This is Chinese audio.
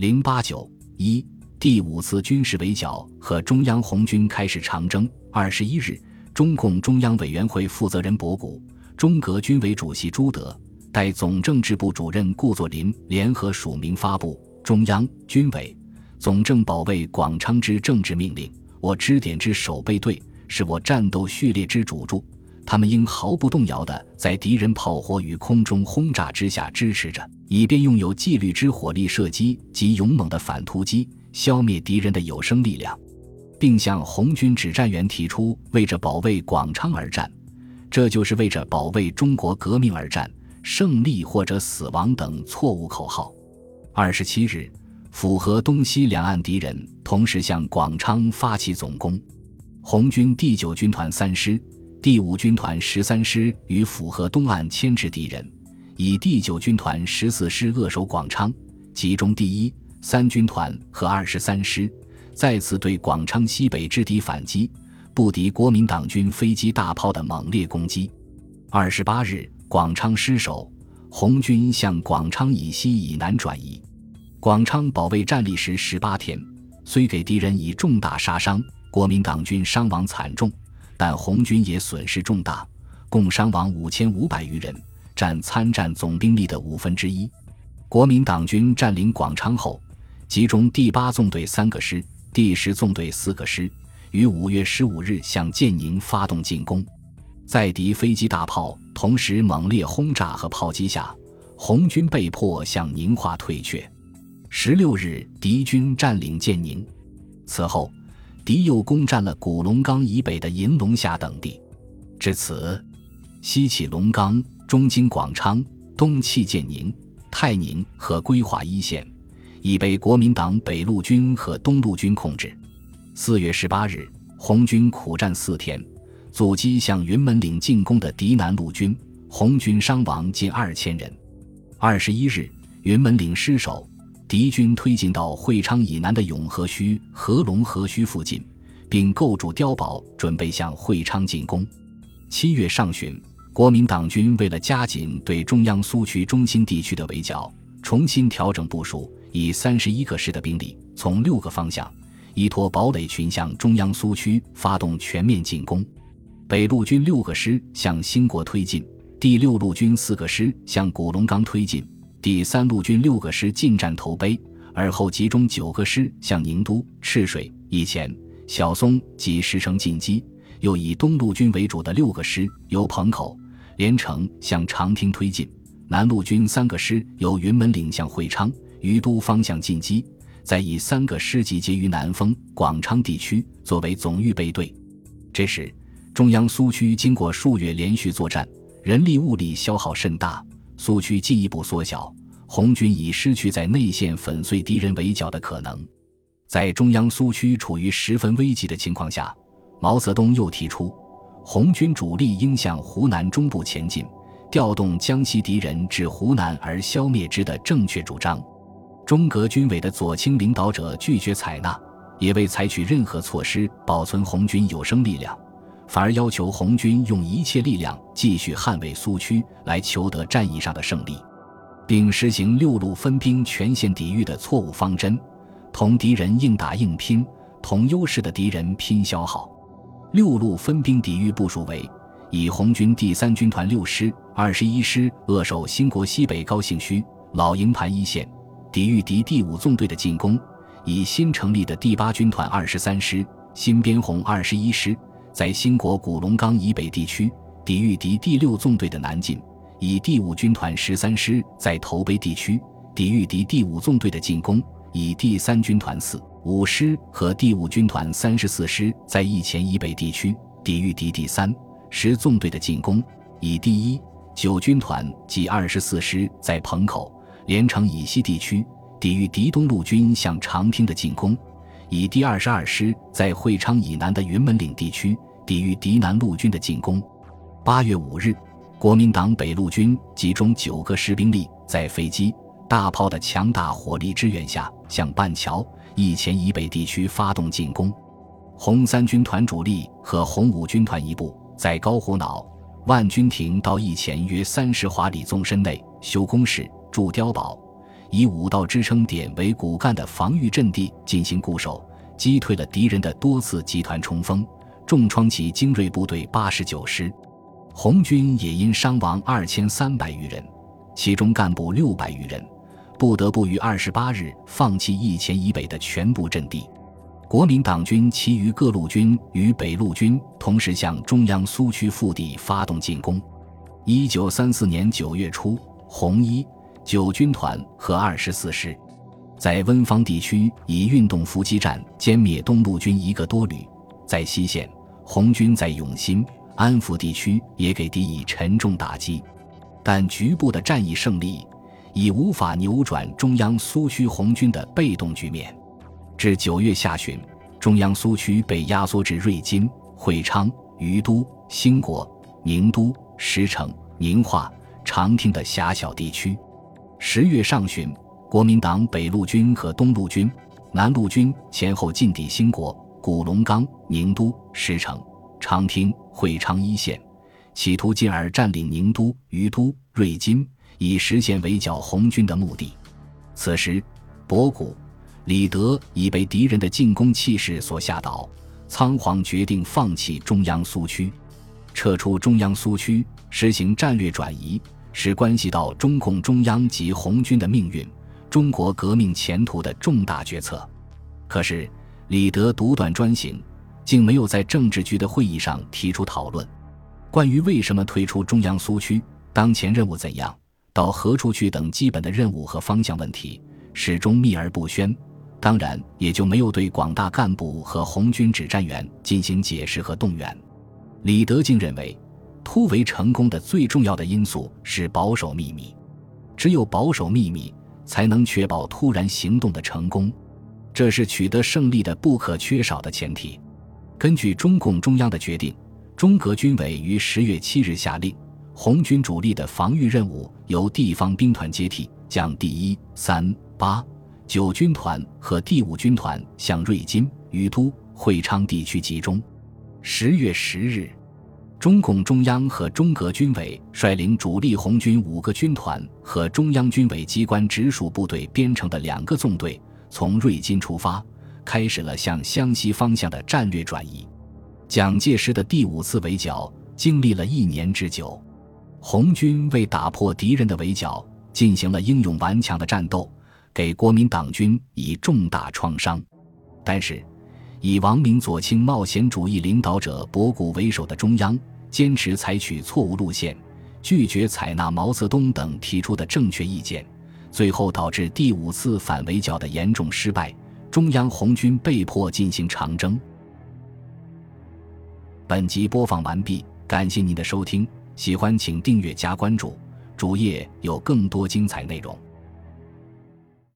零八九一第五次军事围剿和中央红军开始长征。二十一日，中共中央委员会负责人博古、中革军委主席朱德、代总政治部主任顾作霖联合署名发布《中央军委总政保卫广昌之政治命令》，我支点之守备队是我战斗序列之主柱。他们应毫不动摇地在敌人炮火与空中轰炸之下支持着，以便用有纪律之火力射击及勇猛的反突击消灭敌人的有生力量，并向红军指战员提出为着保卫广昌而战，这就是为着保卫中国革命而战，胜利或者死亡等错误口号。二十七日，符合东西两岸敌人同时向广昌发起总攻，红军第九军团三师。第五军团十三师与府河东岸牵制敌人，以第九军团十四师扼守广昌，集中第一、三军团和二十三师，再次对广昌西北之敌反击，不敌国民党军飞机大炮的猛烈攻击。二十八日，广昌失守，红军向广昌以西以南转移。广昌保卫战历时十八天，虽给敌人以重大杀伤，国民党军伤亡惨重。但红军也损失重大，共伤亡五千五百余人，占参战总兵力的五分之一。国民党军占领广昌后，集中第八纵队三个师、第十纵队四个师，于五月十五日向建宁发动进攻。在敌飞机大炮同时猛烈轰炸和炮击下，红军被迫向宁化退却。十六日，敌军占领建宁，此后。敌又攻占了古龙冈以北的银龙峡等地，至此，西起龙冈，中经广昌，东弃建宁、泰宁和归化一线，已被国民党北路军和东路军控制。四月十八日，红军苦战四天，阻击向云门岭进攻的敌南路军，红军伤亡近二千人。二十一日，云门岭失守。敌军推进到会昌以南的永和圩、合龙河圩附近，并构筑碉堡，准备向会昌进攻。七月上旬，国民党军为了加紧对中央苏区中心地区的围剿，重新调整部署，以三十一个师的兵力，从六个方向依托堡垒群向中央苏区发动全面进攻。北路军六个师向兴国推进，第六路军四个师向古龙冈推进。第三路军六个师进占头碑，而后集中九个师向宁都、赤水、以前、小松及石城进击；又以东路军为主的六个师由彭口、连城向长汀推进；南路军三个师由云门岭向会昌、于都方向进击；再以三个师集结于南丰、广昌地区作为总预备队。这时，中央苏区经过数月连续作战，人力物力消耗甚大。苏区进一步缩小，红军已失去在内线粉碎敌人围剿的可能。在中央苏区处于十分危急的情况下，毛泽东又提出，红军主力应向湖南中部前进，调动江西敌人至湖南而消灭之的正确主张。中革军委的左倾领导者拒绝采纳，也未采取任何措施保存红军有生力量。反而要求红军用一切力量继续捍卫苏区，来求得战役上的胜利，并实行六路分兵全线抵御的错误方针，同敌人硬打硬拼，同优势的敌人拼消耗。六路分兵抵御部署为：以红军第三军团六师、二十一师扼守兴国西北高兴圩、老营盘一线，抵御敌第五纵队的进攻；以新成立的第八军团二十三师、新编红二十一师。在兴国古龙冈以北地区抵御敌第六纵队的南进，以第五军团十三师在头碑地区抵御敌第五纵队的进攻，以第三军团四五师和第五军团三十四师在义前以北地区抵御敌第三十纵队的进攻，以第一九军团及二十四师在彭口、连城以西地区抵御敌东路军向长汀的进攻。以第二十二师在会昌以南的云门岭地区抵御敌南陆军的进攻。八月五日，国民党北路军集中九个师兵力，在飞机、大炮的强大火力支援下，向半桥、义前以北地区发动进攻。红三军团主力和红五军团一部在高虎脑、万军亭到义前约三十华里纵深内修工事、筑碉堡。以五道支撑点为骨干的防御阵地进行固守，击退了敌人的多次集团冲锋，重创其精锐部队八十九师。红军也因伤亡二千三百余人，其中干部六百余人，不得不于二十八日放弃一前以北的全部阵地。国民党军其余各路军与北路军同时向中央苏区腹地发动进攻。一九三四年九月初，红一九军团和二十四师在温芳地区以运动伏击战歼灭东路军一个多旅，在西线，红军在永新。安福地区也给敌以沉重打击，但局部的战役胜利已无法扭转中央苏区红军的被动局面。至九月下旬，中央苏区被压缩至瑞金、会昌、于都、兴国、宁都、石城、宁化、长汀的狭小地区。十月上旬，国民党北路军和东路军、南路军前后进抵兴国、古龙冈、宁都、石城。长汀、会昌一线，企图进而占领宁都、于都、瑞金，以实现围剿红军的目的。此时，博古、李德已被敌人的进攻气势所吓倒，仓皇决定放弃中央苏区，撤出中央苏区，实行战略转移，是关系到中共中央及红军的命运、中国革命前途的重大决策。可是，李德独断专行。竟没有在政治局的会议上提出讨论，关于为什么退出中央苏区、当前任务怎样、到何处去等基本的任务和方向问题，始终秘而不宣。当然，也就没有对广大干部和红军指战员进行解释和动员。李德竟认为，突围成功的最重要的因素是保守秘密，只有保守秘密，才能确保突然行动的成功，这是取得胜利的不可缺少的前提。根据中共中央的决定，中革军委于十月七日下令，红军主力的防御任务由地方兵团接替，将第一、三、八、九军团和第五军团向瑞金、于都、会昌地区集中。十月十日，中共中央和中革军委率领主力红军五个军团和中央军委机关直属部队编成的两个纵队，从瑞金出发。开始了向湘西方向的战略转移。蒋介石的第五次围剿经历了一年之久，红军为打破敌人的围剿，进行了英勇顽强的战斗，给国民党军以重大创伤。但是，以王明左倾冒险主义领导者博古为首的中央，坚持采取错误路线，拒绝采纳毛泽东等提出的正确意见，最后导致第五次反围剿的严重失败。中央红军被迫进行长征。本集播放完毕，感谢您的收听，喜欢请订阅加关注，主页有更多精彩内容。